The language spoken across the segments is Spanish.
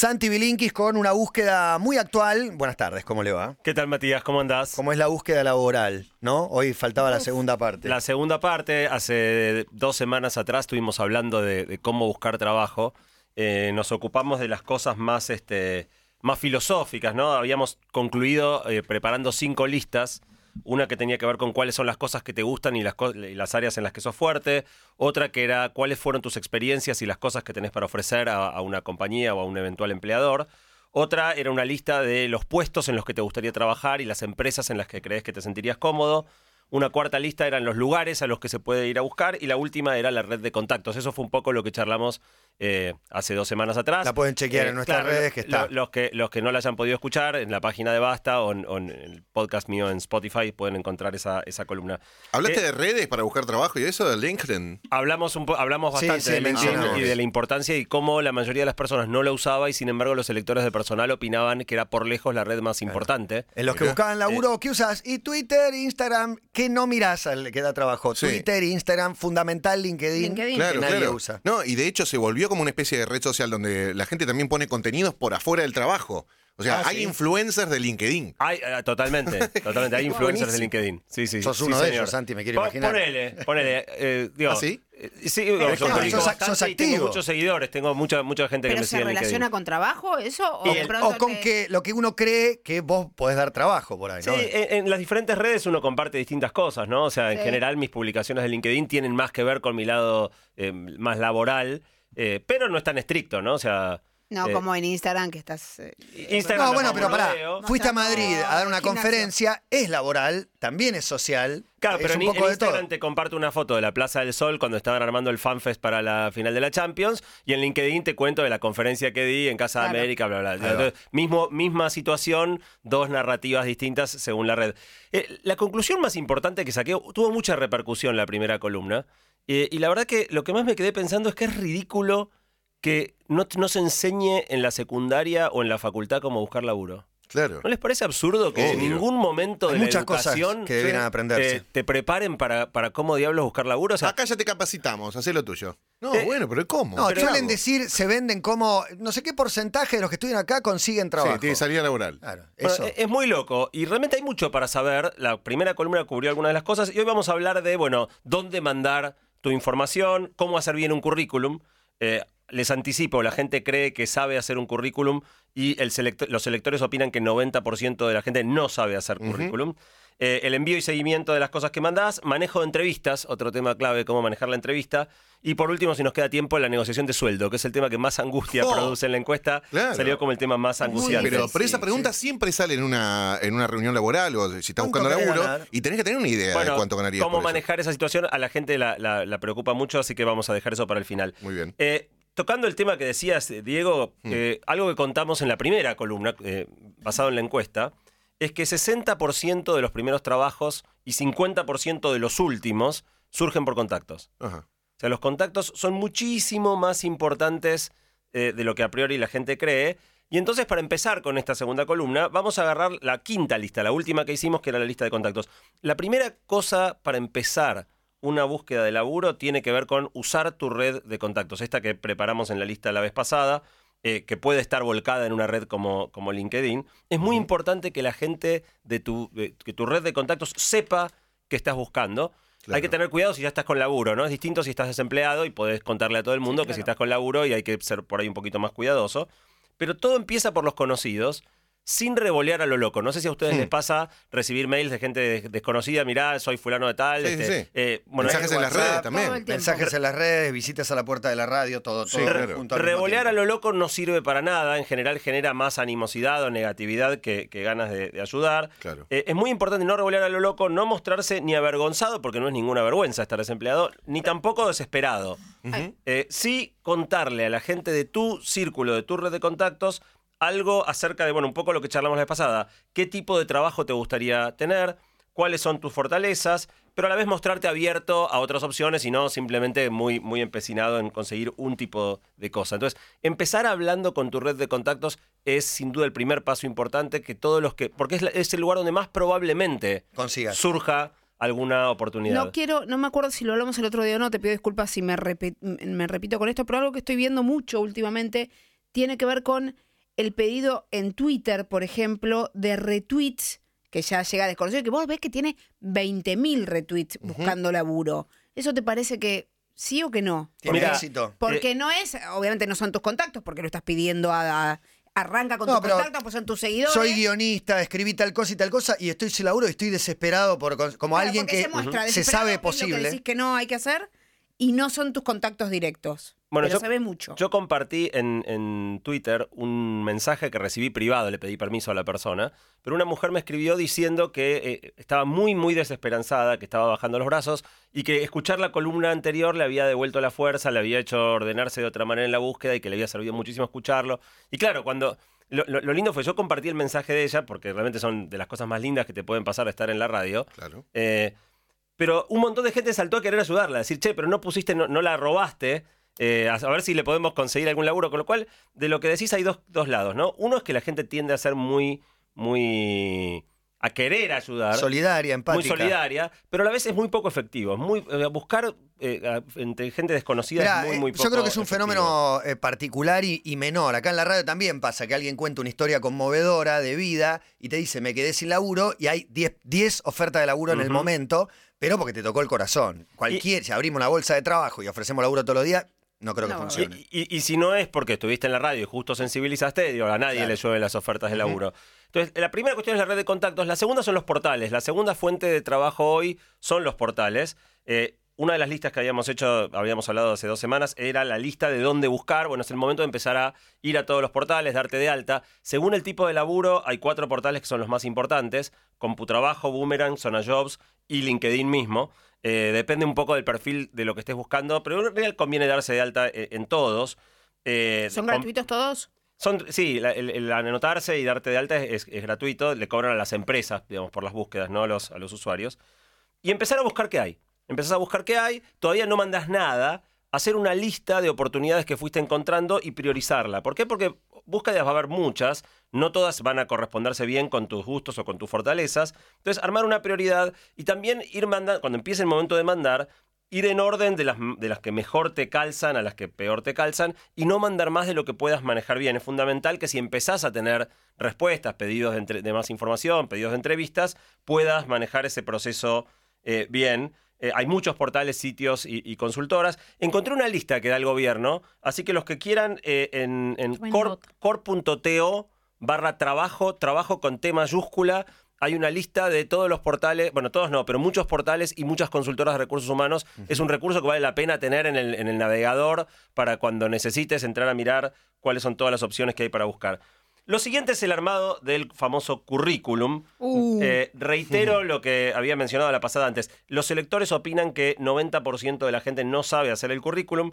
Santi Bilinkis con una búsqueda muy actual. Buenas tardes, ¿cómo le va? ¿Qué tal, Matías? ¿Cómo andás? ¿Cómo es la búsqueda laboral? ¿No? Hoy faltaba la segunda parte. La segunda parte, hace dos semanas atrás estuvimos hablando de, de cómo buscar trabajo. Eh, nos ocupamos de las cosas más, este, más filosóficas, ¿no? Habíamos concluido eh, preparando cinco listas. Una que tenía que ver con cuáles son las cosas que te gustan y las, áreas en las que sos fuerte. Otra que era cuáles fueron tus experiencias y las cosas que tenés para ofrecer a, a una compañía o a un eventual empleador. Otra era una lista de los puestos en los que te gustaría trabajar y las empresas en las que crees que te sentirías cómodo. Una cuarta lista eran los lugares a los que se puede ir a buscar y la última era la red de contactos. Eso fue un poco lo que charlamos eh, hace dos semanas atrás. La pueden chequear en nuestras redes, que está. lo- los, que, los que no la hayan podido escuchar, en la página de Basta o en, o en el podcast mío en Spotify pueden encontrar esa, esa columna. ¿Hablaste Eh, de redes para buscar trabajo y eso de LinkedIn? Hablamos un po- hablamos bastante sí, de LinkedIn y de la importancia y cómo la mayoría de las personas no la usaba y sin embargo los electores de personal opinaban que era por lejos la red más importante. En los que buscaban laburo, ¿qué usas? Y Twitter, Instagram, ¿qué no mirás al que da trabajo? Sí. Twitter, Instagram, fundamental, LinkedIn. LinkedIn. que Claro, nadie claro. usa. No, y de hecho se volvió como una especie de red social donde la gente también pone contenidos por afuera del trabajo. O sea, Ah, hay ¿sí? influencers de LinkedIn. Hay, eh, totalmente, totalmente. Hay influencers de LinkedIn. Sí, sí. Sos sí, uno de señor. ellos, Santi, me quiero imaginar. Ponele, ponele. eh, digo, ¿Ah, sí? eh, sí, digo, Pero Sos- y tengo activo. muchos seguidores. Tengo mucha, mucha gente que ¿Pero me se sigue en relaciona LinkedIn. con trabajo eso? ¿O, con te- que lo que uno cree que vos podés dar trabajo por ahí, Sí, ¿no? en, en las diferentes redes uno comparte distintas cosas, ¿no? O sea, en Sí. general mis publicaciones de LinkedIn tienen más que ver con mi lado eh, más laboral, eh, pero no es tan estricto, ¿no? O sea... No, eh, como en Instagram que estás... eh, Instagram No, bueno, no pero pará. Fuiste a Madrid a dar una conferencia, es laboral, también es social. Claro, es pero un en, poco en de Instagram todo. te comparto una foto de la Plaza del Sol cuando estaban armando el FanFest para la final de la Champions y en LinkedIn te cuento de la conferencia que di en Casa Claro. de América, bla, bla. Entonces, mismo, misma situación, dos narrativas distintas según la red. Eh, la conclusión más importante que saqué, tuvo mucha repercusión la primera columna eh, y la verdad que lo que más me quedé pensando es que es ridículo que no, no se enseñe en la secundaria o en la facultad cómo buscar laburo. Claro. ¿No les parece absurdo que en ningún momento Hay de la muchas cosas educación que debieran aprenderse. te, te preparen para, para cómo diablos buscar laburo? O sea, Acá ya te capacitamos, hacé lo tuyo. No, Eh, bueno, pero ¿cómo? No, ¿Qué suelen decir, se venden como, no sé qué porcentaje de los que estudian acá consiguen trabajo. Sí, tiene salida laboral. Claro, bueno, eso. es- es muy loco y realmente hay mucho para saber. La primera columna cubrió algunas de las cosas y hoy vamos a hablar de, bueno, dónde mandar tu información, cómo hacer bien un currículum. Eh, les anticipo, la gente cree que sabe hacer un currículum y el selecto- los electores opinan que 90% de la gente no sabe hacer currículum. Eh, el envío y seguimiento de las cosas que mandás, manejo de entrevistas, otro tema clave, cómo manejar la entrevista. Y por último, si nos queda tiempo, la negociación de sueldo, que es el tema que más angustia Oh, produce en la encuesta. claro. Salió como el tema más angustiante. Pero, esa sí, pregunta siempre sale en una, en una reunión laboral o si estás ¿Cuánto buscando laburo ganar? y tenés que tener una idea de cuánto ganarías. cómo por eso. manejar esa situación a la gente la, la- la preocupa mucho, así que vamos a dejar eso para el final. Muy bien. Eh, tocando el tema que decías, eh, Diego, Hmm. eh, algo que contamos en la primera columna, eh, basado en la encuesta, es que 60% de los primeros trabajos y 50% de los últimos surgen por contactos. Ajá. O sea, los contactos son muchísimo más importantes eh, de lo que a priori la gente cree. Y entonces, para empezar con esta segunda columna, vamos a agarrar la quinta lista, la última que hicimos, que era la lista de contactos. La primera cosa para empezar una búsqueda de laburo tiene que ver con usar tu red de contactos. Esta que preparamos en la lista la vez pasada, eh, que puede estar volcada en una red como, como LinkedIn. Es muy importante que la gente de tu, de- que tu red de contactos sepa que estás buscando. Claro. Hay que tener cuidado si ya estás con laburo, ¿no? Es distinto si estás desempleado y podés contarle a todo el mundo que si estás con laburo y hay que ser por ahí un poquito más cuidadoso. Pero todo empieza por los conocidos, sin revolear a lo loco. No sé si a ustedes les pasa recibir mails de gente des- desconocida, mirá, soy fulano de tal. Sí, este, sí, eh, bueno, Mensajes en las redes también. Mensajes en las redes, visitas a la puerta de la radio, todo, Sí, todo claro. junto al mismo Revolear a lo loco no sirve para nada. En general genera más animosidad o negatividad que, que ganas de, de ayudar. Claro. Eh, es muy importante no revolear a lo loco, no mostrarse ni avergonzado, porque no es ninguna vergüenza estar desempleado, ni tampoco desesperado. Eh, sí contarle a la gente de tu círculo, de tu red de contactos, algo acerca de, bueno, un poco lo que charlamos la vez pasada. ¿Qué tipo de trabajo te gustaría tener? ¿Cuáles son tus fortalezas? Pero a la vez mostrarte abierto a otras opciones y no simplemente muy, muy empecinado en conseguir un tipo de cosa. Entonces, empezar hablando con tu red de contactos es sin duda el primer paso importante que todos los que. porque es, la- es el lugar donde más probablemente Consigas. surja alguna oportunidad. No quiero, no me acuerdo si lo hablamos el otro día o no, te pido disculpas si me, me repito con esto, pero algo que estoy viendo mucho últimamente tiene que ver con el pedido en Twitter, por ejemplo, de retweets, que ya llega a desconocido, que vos ves que tiene 20.000 retweets buscando laburo. ¿Eso te parece que sí o que no? Tiene Mira, éxito. Porque no es, obviamente no son tus contactos, porque lo estás pidiendo a... a- arranca con No, tus contactos, pues son tus seguidores. Soy guionista, escribí tal cosa y tal cosa y estoy sin laburo y estoy desesperado por como Claro, alguien porque que se, muestra se desesperado, sabe que posible. decís que no hay que hacer y no son tus contactos directos. Bueno, pero yo- se ve mucho. Yo compartí en, en Twitter un mensaje que recibí privado, le pedí permiso a la persona, pero una mujer me escribió diciendo que eh, estaba muy, muy desesperanzada, que estaba bajando los brazos y que escuchar la columna anterior le había devuelto la fuerza, le había hecho ordenarse de otra manera en la búsqueda y que le había servido muchísimo escucharlo. Y claro, cuando... Lo, lo- lo lindo fue, yo compartí el mensaje de ella, porque realmente son de las cosas más lindas que te pueden pasar de estar en la radio. Claro. Eh, pero un montón de gente saltó a querer ayudarla, a decir, che, pero no pusiste, no, no la robaste, eh, a, ver si le podemos conseguir algún laburo. Con lo cual, de lo que decís hay dos, dos lados, ¿no? Uno es que la gente tiende a ser muy, muy... a querer ayudar. Solidaria, muy empática. solidaria, pero a la vez es muy poco efectivo. Muy, eh, buscar eh, entre gente desconocida Mirá, es muy, muy poco yo creo que es un efectivo. fenómeno eh, particular y, y menor. Acá en la radio también pasa que alguien cuenta una historia conmovedora de vida y te dice, me quedé sin laburo y hay 10 10 ofertas de laburo en el momento, pero porque te tocó el corazón. Cualquier, si abrimos una bolsa de trabajo y ofrecemos laburo todos los días, no creo que No, funcione. Y, y- y si no es porque estuviste en la radio y justo sensibilizaste, digo, a nadie Claro. le llueven las ofertas de laburo. Entonces, la primera cuestión es la red de contactos, la segunda son los portales. La segunda fuente de trabajo hoy son los portales. Eh, una de las listas que habíamos hecho, habíamos hablado hace dos semanas, era la lista de dónde buscar. Bueno, es el momento de empezar a ir a todos los portales, darte de alta. Según el tipo de laburo, hay cuatro portales que son los más importantes: Computrabajo, Boomerang, Zona Jobs y LinkedIn mismo. Eh, depende un poco del perfil de lo que estés buscando, pero en realidad conviene darse de alta eh, en todos. Eh, ¿Son gratuitos todos? son, sí, la- el, el anotarse y darte de alta es, es gratuito, le cobran a las empresas, digamos, por las búsquedas, no a los, a los usuarios. Y empezar a buscar qué hay. Empezás a buscar qué hay, todavía no mandas nada, hacer una lista de oportunidades que fuiste encontrando y priorizarla. ¿Por qué? Porque búsquedas va a haber muchas, no todas van a corresponderse bien con tus gustos o con tus fortalezas. Entonces, armar una prioridad y también ir mandando, cuando empiece el momento de mandar, ir en orden de las, de las que mejor te calzan a las que peor te calzan y no mandar más de lo que puedas manejar bien. Es fundamental que si empezás a tener respuestas, pedidos de, más información, pedidos de entrevistas, puedas manejar ese proceso eh, bien. Eh, hay muchos portales, sitios y, y consultoras. Encontré una lista que da el gobierno, así que los que quieran eh, en, en Tomen cor- nota. core.to barra trabajo, trabajo con T mayúscula. Hay una lista de todos los portales, bueno, todos no, pero muchos portales y muchas consultoras de recursos humanos. Es un recurso que vale la pena tener en el, en el navegador para cuando necesites entrar a mirar cuáles son todas las opciones que hay para buscar. Lo siguiente es el armado del famoso currículum. Uh. Eh, reitero lo que había mencionado la pasada antes. Los electores opinan que 90% de la gente no sabe hacer el currículum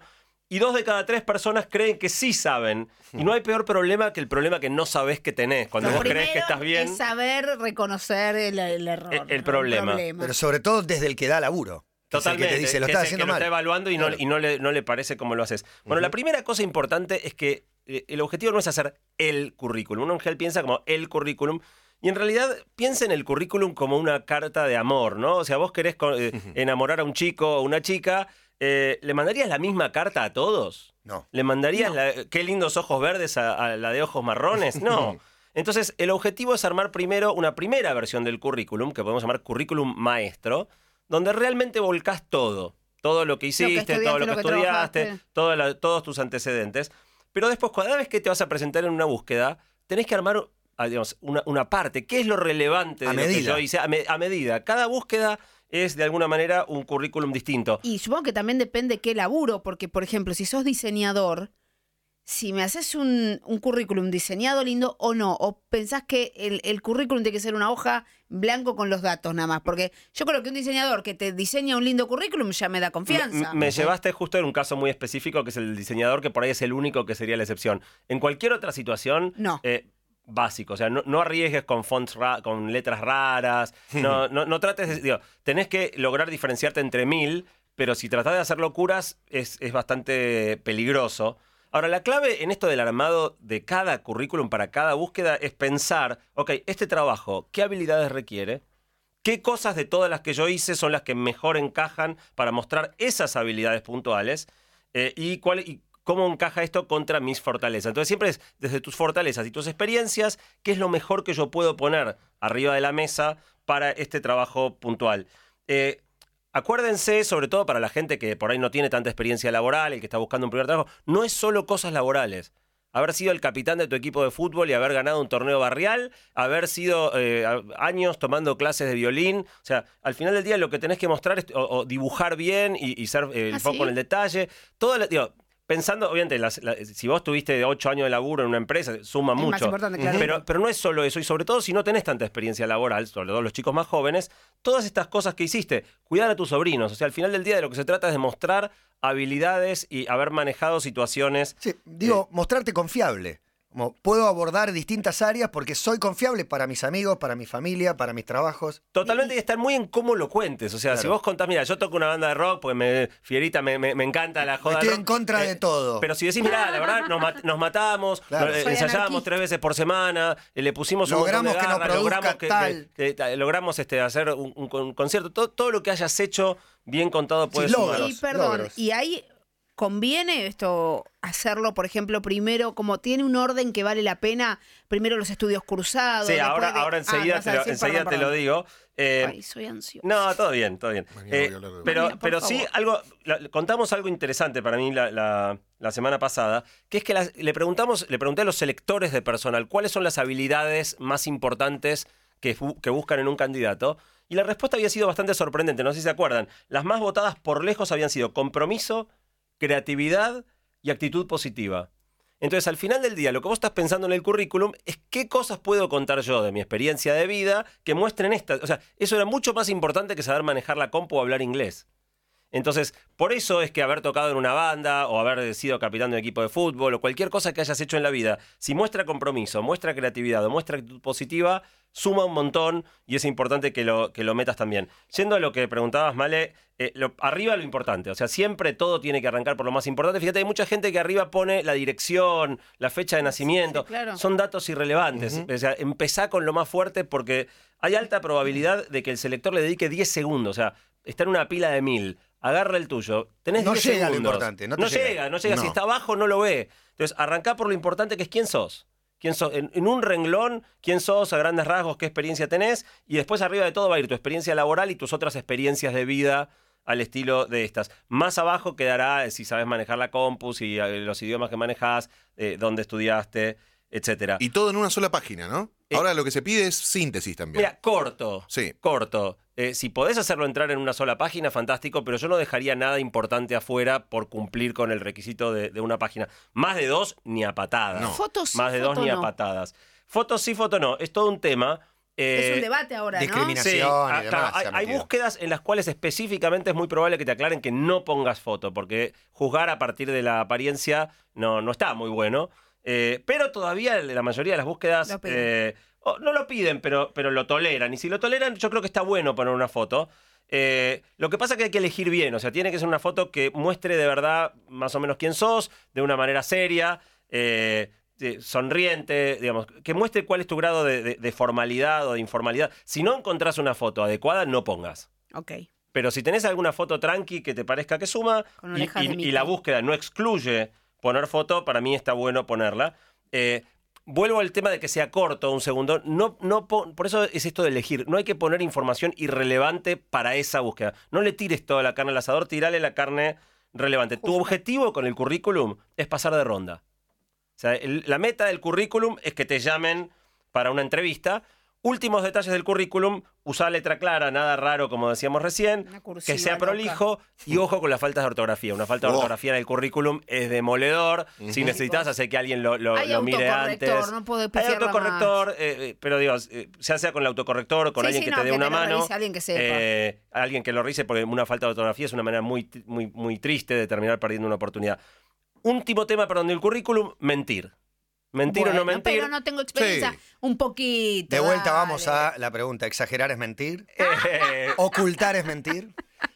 y dos de cada tres personas creen que sí saben. Y no hay peor problema que el problema que no sabes que tenés. Cuando Lo vos crees que estás bien. Es saber reconocer el, el error. El- el problema. Pero sobre todo desde el que da laburo. que es el Totalmente. Que te dice, lo que estás es haciendo que lo está evaluando y, no, Claro. y no, le, no le parece como lo haces. Bueno, la primera cosa importante es que el objetivo no es hacer el currículum. Uno en general piensa como el currículum. Y en realidad piensa en el currículum como una carta de amor, ¿no? O sea, vos querés eh, enamorar a un chico o una chica, eh, ¿le mandarías la misma carta a todos? No. ¿Le mandarías la- qué lindos ojos verdes a, a la de ojos marrones? No. Entonces, el objetivo es armar primero una primera versión del currículum, que podemos llamar currículum maestro, donde realmente volcás todo. Todo lo que hiciste, estudiaste, todo lo que, lo que estudiaste, la- todos tus antecedentes. Pero después, cada vez que te vas a presentar en una búsqueda, tenés que armar ah, digamos, una, una parte. ¿Qué es lo relevante de A lo que medida. yo hice? A, me- a medida. Cada búsqueda es, de alguna manera, un currículum distinto. Y supongo que también depende qué laburo, porque, por ejemplo, si sos diseñador, si me haces un, un currículum diseñado lindo o no, o pensás que el, el currículum tiene que ser una hoja blanco con los datos nada más, porque yo creo que un diseñador que te diseña un lindo currículum ya me da confianza. Me, me llevaste justo en un caso muy específico, que es el diseñador, que por ahí es el único que sería la excepción. En cualquier otra situación, No. eh, básico. O sea, no, no arriesgues con fonts ra- con letras raras. No, no, no trates de. Digo, tenés que lograr diferenciarte entre mil, pero si tratás de hacer locuras, es, es bastante peligroso. Ahora, la clave en esto del armado de cada currículum para cada búsqueda es pensar, ok, este trabajo, ¿qué habilidades requiere? ¿Qué cosas de todas las que yo hice son las que mejor encajan para mostrar esas habilidades puntuales? Eh, y, cuál, y cómo encaja esto contra mis fortalezas. Entonces siempre es desde tus fortalezas y tus experiencias, qué es lo mejor que yo puedo poner arriba de la mesa para este trabajo puntual. Eh, acuérdense, sobre todo para la gente que por ahí no tiene tanta experiencia laboral y que está buscando un primer trabajo, no es solo cosas laborales. Haber sido el capitán de tu equipo de fútbol y haber ganado un torneo barrial, haber sido eh, años tomando clases de violín. O sea, al final del día lo que tenés que mostrar es o, o dibujar bien y, y ser eh, el ¿Ah, foco sí? en el detalle. Todo, digo, pensando, obviamente, las- la- si vos tuviste ocho años de laburo en una empresa, suma Es mucho. más importante, claro. Pero, pero no es solo eso, y sobre todo si no tenés tanta experiencia laboral, sobre todo los chicos más jóvenes, todas estas cosas que hiciste, cuidar a tus sobrinos, o sea, al final del día de lo que se trata es de mostrar habilidades y haber manejado situaciones. Sí, digo, mostrarte confiable. Como puedo abordar distintas áreas porque soy confiable para mis amigos, para mi familia, para mis trabajos. Totalmente y estar muy en cómo lo cuentes. O sea, si vos contás, mira, yo toco una banda de rock, pues me, Fierita me, me- me encanta la joda. Estoy rock", en contra de todo. Pero si decís, mira, la verdad, nos, mat- nos matamos, Claro. nos- eh, ensayábamos anarquista. tres veces por semana, eh, le pusimos un Logramos montón de que no garra, logramos que, tal. que- que- logramos este, hacer un, un con- concierto. Todo, todo lo que hayas hecho bien contado puede Sí, logros. Y perdón, logros. y ahí conviene esto hacerlo, por ejemplo, primero, como tiene un orden que vale la pena, primero los estudios cursados. Sí, ahora, de- ahora Ah, enseguida, te, lo, decir, enseguida perdón, te lo digo. Eh, Ay, soy ansioso. No, todo bien, todo bien. Eh, pero pero sí, algo, la- contamos algo interesante para mí la, la- la semana pasada, que es que las- le preguntamos, le pregunté a los selectores de personal cuáles son las habilidades más importantes que, que buscan en un candidato. Y la respuesta había sido bastante sorprendente, no sé si se acuerdan. Las más votadas por lejos habían sido compromiso, creatividad y actitud positiva. Entonces, al final del día, lo que vos estás pensando en el currículum es qué cosas puedo contar yo de mi experiencia de vida que muestren esta. O sea, eso era mucho más importante que saber manejar la compu o hablar inglés. Entonces, por eso es que haber tocado en una banda o haber sido capitán de un equipo de fútbol o cualquier cosa que hayas hecho en la vida, si muestra compromiso, muestra creatividad o muestra actitud positiva, suma un montón y es importante que lo, que lo metas también. Yendo a lo que preguntabas, Male, eh, lo- arriba lo importante, o sea, siempre todo tiene que arrancar por lo más importante. Fíjate, hay mucha gente que arriba pone la dirección, la fecha de nacimiento, sí, claro. son datos irrelevantes. O sea, empezá con lo más fuerte porque hay alta probabilidad de que el selector le dedique 10 segundos, o sea, está en una pila de mil. Agarra el tuyo. Tenés No 10 llega lo importante, no te no llega. llega, no llega. Si está abajo, no lo ve. Entonces, arrancá por lo importante que es quién sos. ¿Quién sos? En, en un renglón, quién sos a grandes rasgos, qué experiencia tenés. Y después, arriba de todo, va a ir tu experiencia laboral y tus otras experiencias de vida al estilo de estas. Más abajo quedará eh, si sabes manejar la compu, si eh, los idiomas que manejas, eh, dónde estudiaste, etcétera. Y todo en una sola página, ¿no? Ahora lo que se pide es síntesis también. Mira, corto. Sí. Corto. Eh, si podés hacerlo entrar en una sola página, fantástico, pero yo no dejaría nada importante afuera por cumplir con el requisito de, de una página. Más de dos, ni a patadas. No. Fotos sí, Más de dos, foto ni a no. patadas. Fotos sí, foto no. Es todo un tema. Es Eh, un debate ahora, ¿no? discriminación. Sí, y demás claro, hay, búsquedas en las cuales específicamente es muy probable que te aclaren que no pongas foto, porque juzgar a partir de la apariencia no, no está muy bueno. Eh, pero todavía la mayoría de las búsquedas Lo piden. eh, o no lo piden, pero, pero lo toleran. Y si lo toleran, yo creo que está bueno poner una foto. Eh, lo que pasa es que hay que elegir bien, o sea, tiene que ser una foto que muestre de verdad más o menos quién sos, de una manera seria, eh, eh, sonriente, digamos, que muestre cuál es tu grado de, de- de formalidad o de informalidad. Si no encontrás una foto adecuada, no pongas. Ok. Pero si tenés alguna foto tranqui que te parezca que suma y, la búsqueda no excluye poner foto, para mí está bueno ponerla. Eh, vuelvo al tema de que sea corto, un segundo. No, no por eso es esto de elegir. No hay que poner información irrelevante para esa búsqueda. No le tires toda la carne al asador, tirale la carne relevante. Tu objetivo con el currículum es pasar de ronda. O sea, el- la meta del currículum es que te llamen para una entrevista. Últimos detalles del currículum, usar letra clara, nada raro como decíamos recién, que sea loca. prolijo y ojo con las faltas de ortografía. Una falta de Oh. ortografía en el currículum es demoledor. Si necesitas hacer que alguien lo, lo- Hay lo mire antes. no puedo Hay autocorrector, eh, eh, pero digo, eh, ya sea con el autocorrector o con Sí, alguien sí, que no, te dé que una te mano. revise alguien que sepa. eh, alguien que lo revise, porque una falta de ortografía es una manera muy, muy, muy triste de terminar perdiendo una oportunidad. Último tema, perdón, del currículum, mentir. Mentir o no mentir. Pero no tengo experiencia. Sí. Un poquito. De vuelta dale. vamos a la pregunta, ¿exagerar es mentir? Eh, ¿Ocultar es mentir?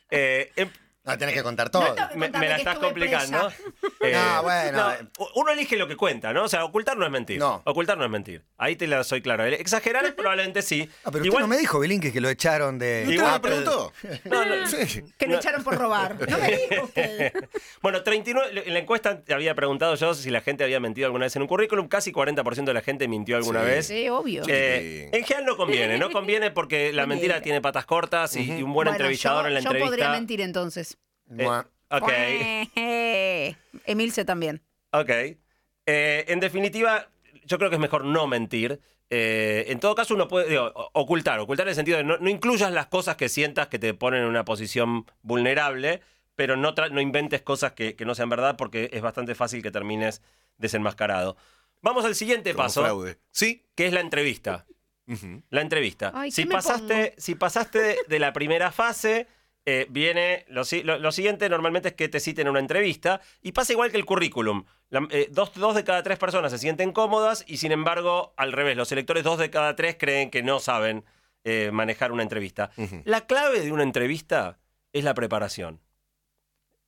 eh, em- No, tenés que contar todo. No, no. Me, me la estás complicando. No, bueno. no, uno elige lo que cuenta, ¿no? O sea, ocultar no es mentir. No. Ocultar no es mentir. Ahí te la soy claro. Exagerar probablemente sí. Ah, pero Igual, usted no me dijo, Belín, que lo echaron de. ¿Usted Igual, me preguntó? No, no. Sí. Que lo echaron por robar. No me dijo usted. Bueno, 39, en la encuesta te había preguntado yo si la gente había mentido alguna vez en un currículum. Casi 40% de la gente mintió alguna Sí. vez. Sí, obvio. Eh, en general no conviene, no conviene porque la mentira tiene patas cortas y, y un buen Bueno, entrevistador yo, en la yo entrevista. podría mentir entonces. Mua. Ok, Emilce también. ok. Eh, en definitiva, yo creo que es mejor no mentir. Eh, en todo caso, uno puede digo, ocultar, ocultar en el sentido de no, no incluyas las cosas que sientas que te ponen en una posición vulnerable, pero no, inventes cosas que, que no sean verdad porque es bastante fácil que termines desenmascarado. Vamos al siguiente Como paso, fraude. Sí. que es la entrevista. La entrevista. Ay, si, ¿qué me pasaste, si pasaste de, de la primera fase, eh, viene. Lo, si- lo- lo siguiente normalmente es que te citen una entrevista. Y pasa igual que el currículum. La- eh, dos, dos de cada tres personas se sienten cómodas y sin embargo, al revés, los electores, dos de cada tres creen que no saben eh, manejar una entrevista. La clave de una entrevista es la preparación.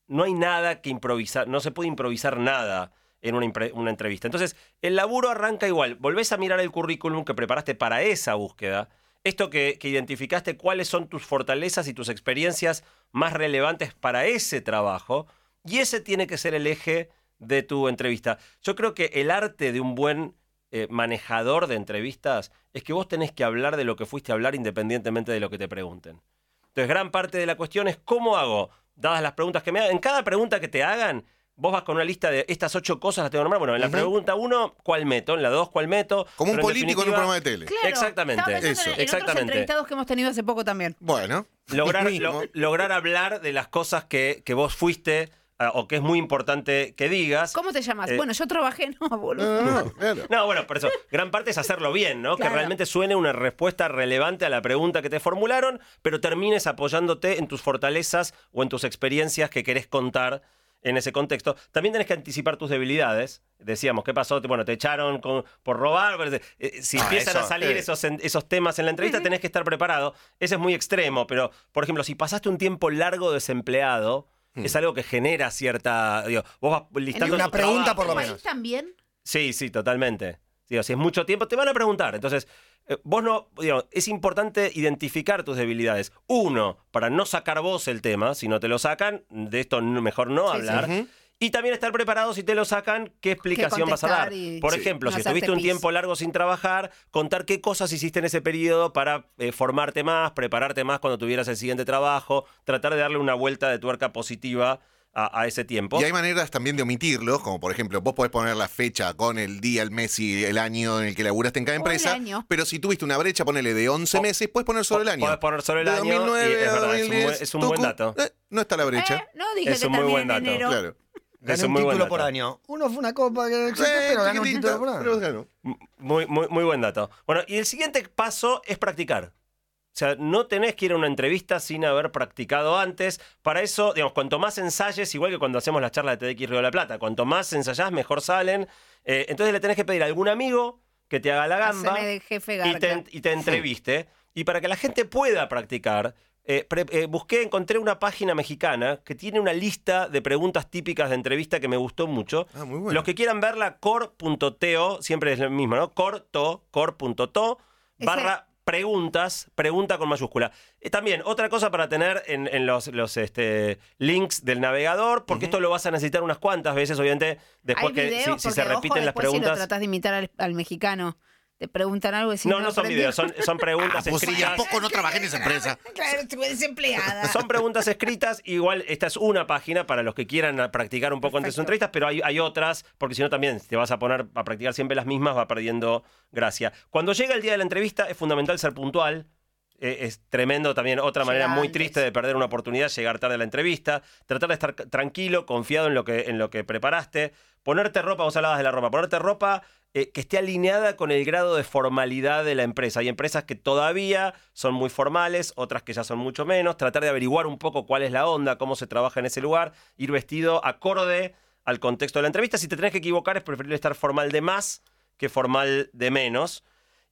No hay nada que improvisar, no se puede improvisar nada en una, una entrevista. Entonces, el laburo arranca igual. Volvés a mirar el currículum que preparaste para esa búsqueda. Esto que, que identificaste, cuáles son tus fortalezas y tus experiencias más relevantes para ese trabajo. Y ese tiene que ser el eje de tu entrevista. Yo creo que el arte de un buen eh, manejador de entrevistas es que vos tenés que hablar de lo que fuiste a hablar independientemente de lo que te pregunten. Entonces, gran parte de la cuestión es cómo hago, dadas las preguntas que me hagan. En cada pregunta que te hagan, vos vas con una lista de estas ocho cosas, las tengo que nombrar. Bueno, en la pregunta uno, ¿cuál meto? En la dos, ¿cuál meto? Como un Pero político en un programa de tele. Claro, Exactamente. Eso. En, en otros Exactamente. entrevistados que hemos tenido hace poco también. Bueno. Lograr, lo- lograr hablar de las cosas que, que vos fuiste ah, o que es muy importante que digas. ¿Cómo te llamas? Eh, bueno, yo trabajé, no, boludo. No, no, no, claro. No, bueno, por eso, gran parte es hacerlo bien, ¿no? Que realmente suene una respuesta relevante a la pregunta que te formularon, pero termines apoyándote en tus fortalezas o en tus experiencias que querés contar en ese contexto. También tenés que anticipar tus debilidades. Decíamos, ¿qué pasó? Bueno, te echaron con- por robar. pero, eh, si Ah, empiezan eso, a salir eh. esos, en- esos temas en la entrevista, tenés que estar preparado. Ese es muy extremo, pero, por ejemplo, si pasaste un tiempo largo desempleado, es algo que genera cierta... Digo, vos vas listando una pregunta por lo menos. también? Sí, sí, totalmente. Digo, si es mucho tiempo, te van a preguntar. Entonces, eh, vos no, es importante identificar tus debilidades. Uno, para no sacar vos el tema, si no te lo sacan, de esto mejor no Sí, sí. hablar. Y también estar preparado si te lo sacan, qué explicación vas a dar. Por Sí. ejemplo, No si estuviste un tiempo largo sin trabajar, contar qué cosas hiciste en ese periodo para eh, formarte más, prepararte más cuando tuvieras el siguiente trabajo, tratar de darle una vuelta de tuerca positiva a, a ese tiempo. Y hay maneras también de omitirlos, como por ejemplo, vos podés poner la fecha con el día, el mes y el año en el que laburaste en cada O el empresa. año. Pero si tuviste una brecha, ponele de 11 O- meses, puedes poner solo el año. Podés poner solo el De año y 2009 es verdad, es un buen- 2010, es un buen tucu, dato. eh, no está la brecha. Eh, no dije Es que un muy buen en dato, enero. Claro. Es Gané un un muy buen título por dato. año. Uno fue una copa que no existe, Sí, pero gané un título por año. pero ganó. Muy, muy, muy buen dato. Bueno, y el siguiente paso es practicar. O sea, no tenés que ir a una entrevista sin haber practicado antes. Para eso, digamos, cuanto más ensayes, igual que cuando hacemos las charlas de TDX Río de la Plata, cuanto más ensayás, mejor salen. Eh, entonces le tenés que pedir a algún amigo que te haga la gamba de jefe y te, y te entreviste. Y para que la gente pueda practicar, eh, pre- eh, busqué, encontré una página mexicana que tiene una lista de preguntas típicas de entrevista que me gustó mucho. Ah, muy bueno. Los que quieran verla, core.to, siempre es lo mismo, ¿no? Corto, core.to, Ese- barra preguntas, pregunta con mayúscula. Eh, también, otra cosa para tener en, en los, los, este, links del navegador, porque esto lo vas a necesitar unas cuantas veces, obviamente, después Hay que si, si se ojo, repiten las Si lo preguntas. tratás de imitar al, al mexicano, te preguntan algo y si No, no son aprendí- videos, son, son preguntas Ah, ¿y escritas. ¿A poco no trabajé en esa empresa? Claro, estuve desempleada. Son preguntas escritas, igual esta es una página para los que quieran practicar un poco antes de sus Perfecto. entrevistas, pero hay, hay otras, porque si no también te vas a poner a practicar siempre las mismas, va perdiendo gracia. Cuando llega el día de la entrevista es fundamental ser puntual. Eh, es tremendo también, otra manera muy antes. triste de perder una oportunidad, llegar tarde a la entrevista, tratar de estar tranquilo, confiado en lo que, en lo que preparaste, ponerte ropa, vos hablabas de la ropa, ponerte ropa eh, que esté alineada con el grado de formalidad de la empresa. Hay empresas que todavía son muy formales, otras que ya son mucho menos. Tratar de averiguar un poco cuál es la onda, cómo se trabaja en ese lugar, ir vestido acorde al contexto de la entrevista. Si te tenés que equivocar, es preferible estar formal de más que formal de menos.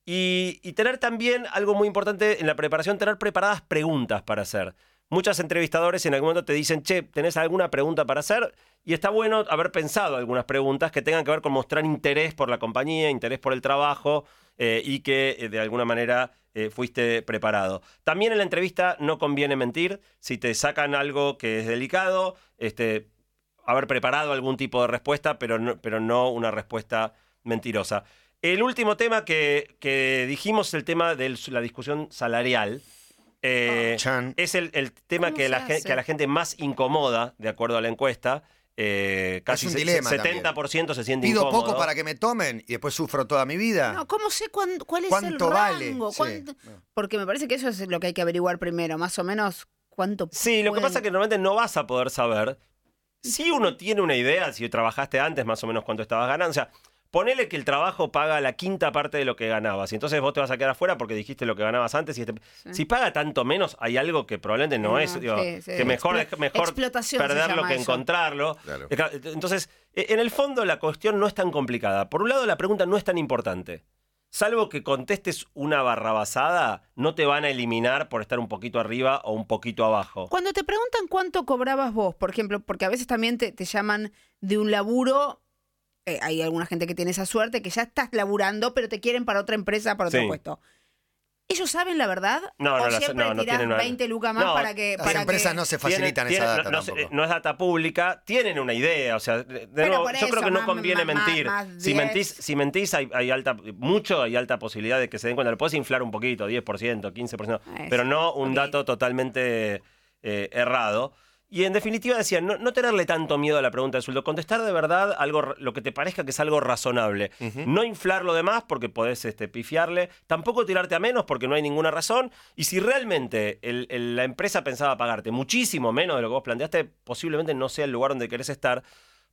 Y, y tener también algo muy importante en la preparación, tener preparadas preguntas para hacer. Muchas entrevistadores en algún momento te dicen, che, ¿tenés alguna pregunta para hacer? Y está bueno haber pensado algunas preguntas que tengan que ver con mostrar interés por la compañía, interés por el trabajo eh, y que eh, de alguna manera eh, fuiste preparado. También en la entrevista no conviene mentir. Si te sacan algo que es delicado, este, haber preparado algún tipo de respuesta, pero no, pero no una respuesta mentirosa. El último tema que, que dijimos el tema de la discusión salarial. Eh, Chan. es el, el tema ¿Cómo que, se la, gen- hace? que a la gente más incomoda, de acuerdo a la encuesta. Eh, casi un se- dilema 70% se siente Pido incómodo. poco para que me tomen y después sufro toda mi vida. No, ¿cómo sé cuán- cuál es ¿Cuánto el vale? rango? Sí. ¿Cuánto- Porque me parece que eso es lo que hay que averiguar primero, más o menos cuánto. Sí, lo que pueden- pasa es que normalmente no vas a poder saber. Si uno tiene una idea, si trabajaste antes más o menos cuánto estabas ganando, o sea, ponele que el trabajo paga la quinta parte de lo que ganabas y entonces vos te vas a quedar afuera porque dijiste lo que ganabas antes y este- si paga tanto menos hay algo que probablemente no, No, es, digo, sí, sí. que mejor, Explo- mejor perderlo que eso. encontrarlo. Claro. Entonces, eh, en el fondo la cuestión no es tan complicada. Por un lado, la pregunta no es tan importante. Salvo que contestes una barrabasada, no te van a eliminar por estar un poquito arriba o un poquito abajo. Cuando te preguntan cuánto cobrabas vos, por ejemplo, porque a veces también te, te llaman de un laburo, eh, hay alguna gente que tiene esa suerte, que ya estás laburando, pero te quieren para otra empresa, para otro Sí. puesto. ¿Ellos saben la verdad? No, no ¿O la- siempre no, no tirás tienen una- 20 lucas más No, para que... Las para empresas que- no se facilitan tienen- esa no- data no, sé, tampoco. no es data pública, tienen una idea, o sea, de- nuevo, yo creo que no conviene más- mentir. más si 10. mentís, si mentís hay, hay alta, mucho hay alta posibilidad de que se den cuenta. Lo puedes inflar un poquito, 10%, 15%, Eso, pero no un dato totalmente eh, errado. Y en definitiva decía, no, no tenerle tanto miedo a la pregunta de sueldo, contestar de verdad algo, lo que te parezca que es algo razonable. No inflar lo demás porque podés este, pifiarle, tampoco tirarte a menos porque no hay ninguna razón. Y si realmente el- el- la empresa pensaba pagarte muchísimo menos de lo que vos planteaste, posiblemente no sea el lugar donde querés estar.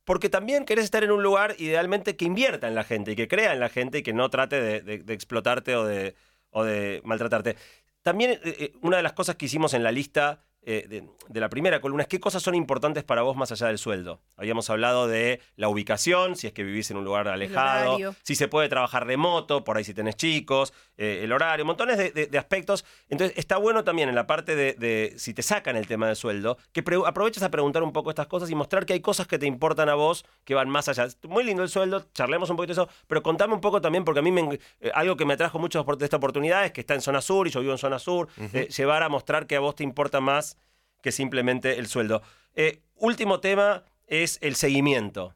Porque también querés estar en un lugar idealmente que invierta en la gente y que crea en la gente y que no trate de, de- de explotarte o de, o de maltratarte. También eh, eh, una de las cosas que hicimos en la lista eh, de, de la primera columna es qué cosas son importantes para vos más allá del sueldo. Habíamos hablado de la ubicación, si es que vivís en un lugar alejado, si se puede trabajar remoto, por ahí si tenés chicos, eh, el horario, montones de, de- de aspectos. Entonces está bueno también en la parte de, de si te sacan el tema del sueldo, que aproveches a preguntar un poco estas cosas y mostrar que hay cosas que te importan a vos que van más allá. Muy lindo el sueldo, charlemos un poquito de eso, pero contame un poco también, porque a mí me, eh, algo que me atrajo mucho de esta oportunidad es que está en zona sur y yo vivo en zona sur, eh, llevar a mostrar que a vos te importa más que simplemente el sueldo. Eh, último tema es el seguimiento.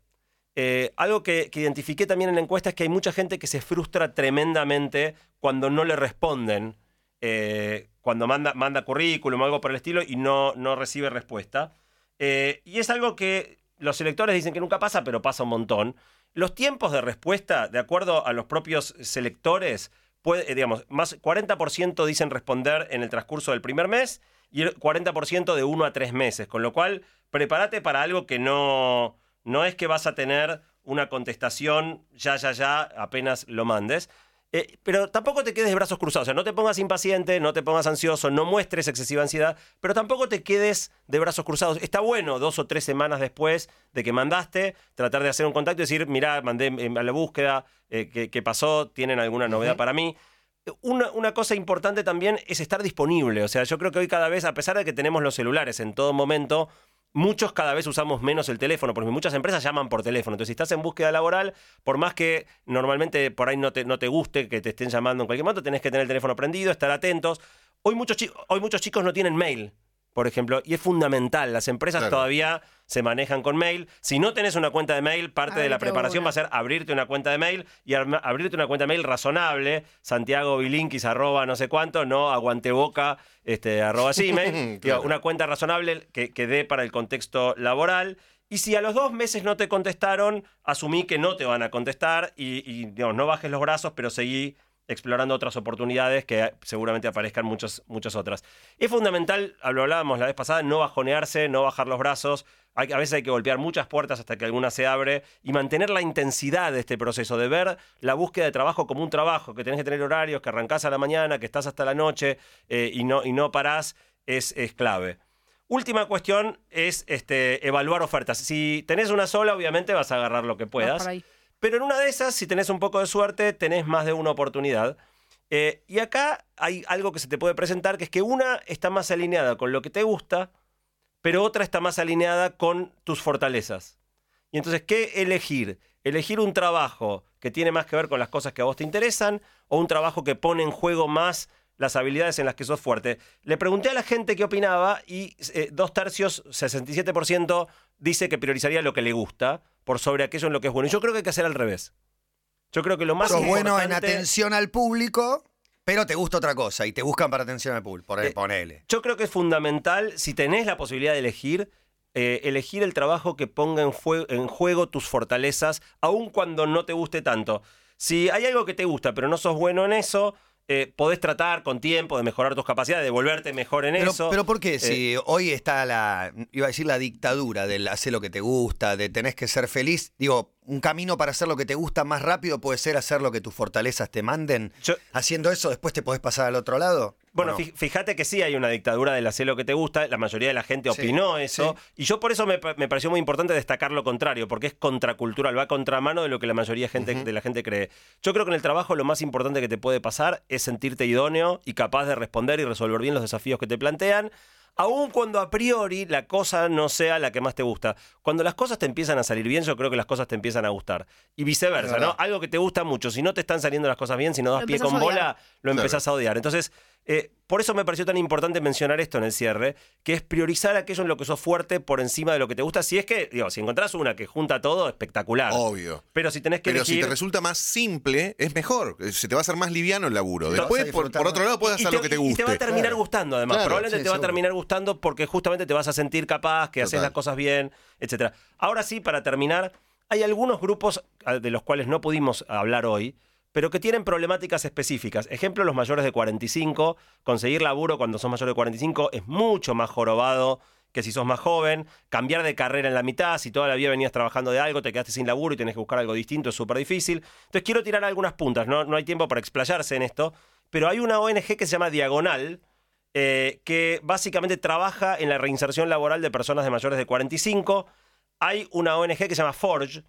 Eh, algo que, identifiqué también en la encuesta es que hay mucha gente que se frustra tremendamente cuando no le responden, eh, cuando manda, manda currículum o algo por el estilo y no, no recibe respuesta. Y es algo que los electores dicen que nunca pasa, pero pasa un montón. Los tiempos de respuesta, de acuerdo a los propios selectores, puede, digamos, más 40% dicen responder en el transcurso del primer mes y el 40% de 1 a 3 meses. Con lo cual, prepárate para algo que no, no es que vas a tener una contestación ya, ya, ya, apenas lo mandes. Eh, pero tampoco te quedes de brazos cruzados, o sea, no te pongas impaciente, no te pongas ansioso, no muestres excesiva ansiedad, pero tampoco te quedes de brazos cruzados. Está bueno dos o tres semanas después de que mandaste, tratar de hacer un contacto y decir, mirá, mandé eh, a la búsqueda, eh, ¿qué, qué pasó? ¿Tienen alguna novedad para mí? Una, una cosa importante también es estar disponible. O sea, yo creo que hoy cada vez, a pesar de que tenemos los celulares en todo momento, muchos cada vez usamos menos el teléfono, porque muchas empresas llaman por teléfono. Entonces, si estás en búsqueda laboral, por más que normalmente por ahí no te, no te guste que te estén llamando en cualquier momento, tenés que tener el teléfono prendido, estar atentos. Hoy muchos, hoy muchos chicos no tienen mail, por ejemplo, y es fundamental. Las empresas Claro. todavía se manejan con mail. Si no tenés una cuenta de mail, parte de la preparación una. va a ser abrirte una cuenta de mail y abrirte una cuenta de mail razonable, Santiago Bilinkis arroba no sé cuánto, no aguanteboca este, arroba gmail, Claro. una cuenta razonable que, que dé para el contexto laboral. Y si a los dos meses no te contestaron, asumí que no te van a contestar y, y, digamos, no bajes los brazos, pero seguí explorando otras oportunidades que seguramente aparezcan muchas, muchas otras. Es fundamental, lo hablábamos la vez pasada, no bajonearse, no bajar los brazos. Hay- a veces hay que golpear muchas puertas hasta que alguna se abre y mantener la intensidad de este proceso, de ver la búsqueda de trabajo como un trabajo, que tenés que tener horarios, que arrancás a la mañana, que estás hasta la noche eh, y, no, y no parás, es, es clave. Última cuestión es este, evaluar ofertas. Si tenés una sola, obviamente vas a agarrar lo que puedas. Pero en una de esas, si tenés un poco de suerte, tenés más de una oportunidad. Eh, y acá hay algo que se te puede presentar, que es que una está más alineada con lo que te gusta, pero otra está más alineada con tus fortalezas. Y entonces, ¿qué elegir? Elegir un trabajo que tiene más que ver con las cosas que a vos te interesan o un trabajo que pone en juego más las habilidades en las que sos fuerte. Le pregunté a la gente qué opinaba y eh, dos tercios, 67%, dice que priorizaría lo que le gusta por sobre aquello en lo que es bueno. Y yo creo que hay que hacer al revés. Yo creo que lo más Sos bueno en atención al público, pero te gusta otra cosa y te buscan para atención al público. Por Eh, ponele. Yo creo que es fundamental, si tenés la posibilidad de elegir, eh, elegir el trabajo que ponga en, en juego tus fortalezas, aun cuando no te guste tanto. Si hay algo que te gusta, pero no sos bueno en eso, eh, podés tratar con tiempo de mejorar tus capacidades, de volverte mejor en Pero, eso. pero ¿por qué? Eh, Si hoy está la, iba a decir la dictadura del hacer lo que te gusta, de tenés que ser feliz, digo, un camino para hacer lo que te gusta más rápido puede ser hacer lo que tus fortalezas te manden. Yo- Haciendo eso, después te podés pasar al otro lado. Bueno, fíjate que sí hay una dictadura del hacer lo que te gusta, la mayoría de la gente Sí, opinó eso, y yo por eso me, pa- me pareció muy importante destacar lo contrario, porque es contracultural, va a contramano de lo que la mayoría de, la gente cree. Yo creo que en el trabajo lo más importante que te puede pasar es sentirte idóneo y capaz de responder y resolver bien los desafíos que te plantean. Aun cuando a priori la cosa no sea la que más te gusta. Cuando las cosas te empiezan a salir bien, yo creo que las cosas te empiezan a gustar. Y viceversa. ¿no? Algo que te gusta mucho, si no te están saliendo las cosas bien, si no das Lo pie con bola, lo empezás a odiar. Entonces, eh, por eso me pareció tan importante mencionar esto en el cierre, que es priorizar aquello en lo que sos fuerte por encima de lo que te gusta. Si es que, digo, si encontrás una que junta todo, espectacular. Obvio. Pero si tenés que Pero si te resulta más simple, es mejor. Se te va a hacer más liviano el laburo. Después, por, otro lado, puedes y hacer lo que te y guste. te va a terminar Claro. gustando, además. Claro, Probablemente sí, te va a terminar gustando porque justamente te vas a sentir capaz, que haces las cosas bien, etcétera. Ahora sí, para terminar, hay algunos grupos ah, de los cuales no pudimos hablar hoy, pero que tienen problemáticas específicas. Ejemplo, los mayores de 45. Conseguir laburo cuando sos mayor de 45 es mucho más jorobado que si sos más joven. Cambiar de carrera en la mitad, si toda la vida venías trabajando de algo, te quedaste sin laburo y tenés que buscar algo distinto, es súper difícil. Entonces quiero tirar algunas puntas, no, no hay tiempo para explayarse en esto, pero hay una ONG que se llama Diagonal, eh, que básicamente trabaja en la reinserción laboral de personas de mayores de 45. Hay una ONG que se llama Forge,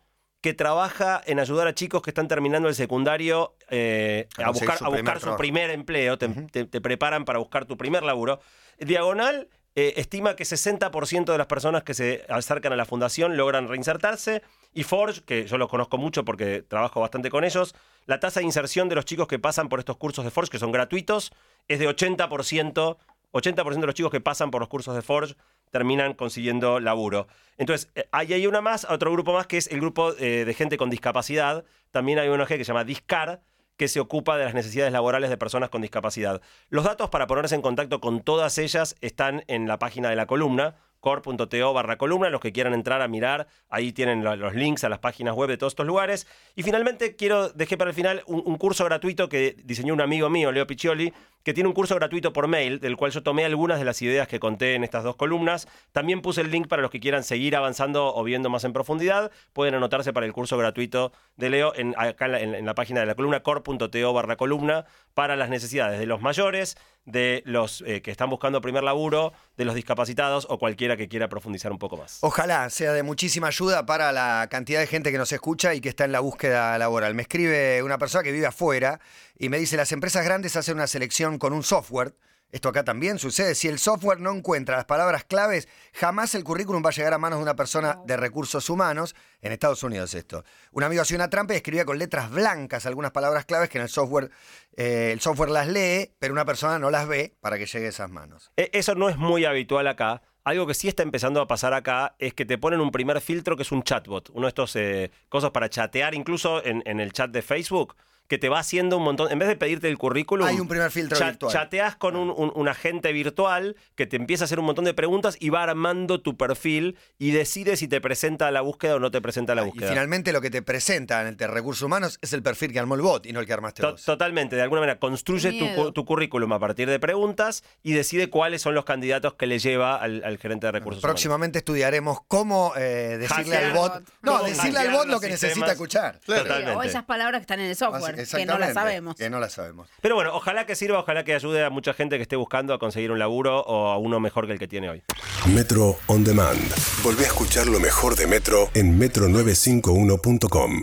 que trabaja en ayudar a chicos que están terminando el secundario eh, A buscar, su a primer buscar su trabajo. primer empleo, te, te- te preparan para buscar tu primer laburo. Diagonal eh, estima que 60% de las personas que se acercan a la fundación logran reinsertarse y Forge, que yo los conozco mucho porque trabajo bastante con ellos, la tasa de inserción de los chicos que pasan por estos cursos de Forge, que son gratuitos, es de 80%. 80% de los chicos que pasan por los cursos de Forge terminan consiguiendo laburo. Entonces, eh, ahí hay una más, otro grupo más que es el grupo eh, de gente con discapacidad. También hay una ONG que se llama Discar, que se ocupa de las necesidades laborales de personas con discapacidad. Los datos para ponerse en contacto con todas ellas están en la página de la columna, core.to barra columna, los que quieran entrar a mirar, ahí tienen lo- los links a las páginas web de todos estos lugares. Y finalmente quiero, dejé para el final un, un curso gratuito que diseñó un amigo mío, Leo Piccioli, que tiene un curso gratuito por mail, del cual yo tomé algunas de las ideas que conté en estas dos columnas. También puse el link para los que quieran seguir avanzando o viendo más en profundidad. Pueden anotarse para el curso gratuito de Leo en, acá en la, página de la columna, core.to barra columna, para las necesidades de los mayores, de los eh, que están buscando primer laburo, de los discapacitados o cualquiera que quiera profundizar un poco más. Ojalá sea de muchísima ayuda para la cantidad de gente que nos escucha y que está en la búsqueda laboral. Me escribe una persona que vive afuera y me dice, las empresas grandes hacen una selección con un software. Esto acá también sucede. Si el software no encuentra las palabras claves, jamás el currículum va a llegar a manos de una persona de recursos humanos. En Estados Unidos esto. Un amigo hacía una trampa y escribía con letras blancas algunas palabras claves que en el software, eh, el software las lee, pero una persona no las ve para que llegue a esas manos. E- Eso no es muy habitual acá. Algo que sí está empezando a pasar acá es que te ponen un primer filtro que es un chatbot, uno de estos eh, cosas para chatear, incluso en, en el chat de Facebook, que te va haciendo un montón. En vez de pedirte el currículum, Hay un primer filtro cha- virtual. chateas con un, un- un agente virtual que te empieza a hacer un montón de preguntas y va armando tu perfil y decide si te presenta a la búsqueda o no te presenta a la Y búsqueda. finalmente lo que te presentan en el recursos humanos es el perfil que armó el bot y no el que armaste To- vos. Totalmente, de alguna manera construye tu, currículum a partir de preguntas y decide cuáles son los candidatos que le lleva al, al gerente de recursos humanos. Próximamente estudiaremos cómo eh, decirle Hackear al bot. bot. No, decirle al bot lo que sistemas. necesita escuchar. Claro. Totalmente. O esas palabras que están en el software, que no las sabemos. Que no las sabemos. Pero bueno, ojalá que sirva, ojalá que ayude a mucha gente que esté buscando a conseguir un laburo o a uno mejor que el que tiene hoy. Metro On Demand. Volvé a escuchar lo mejor de Metro en metro951.com.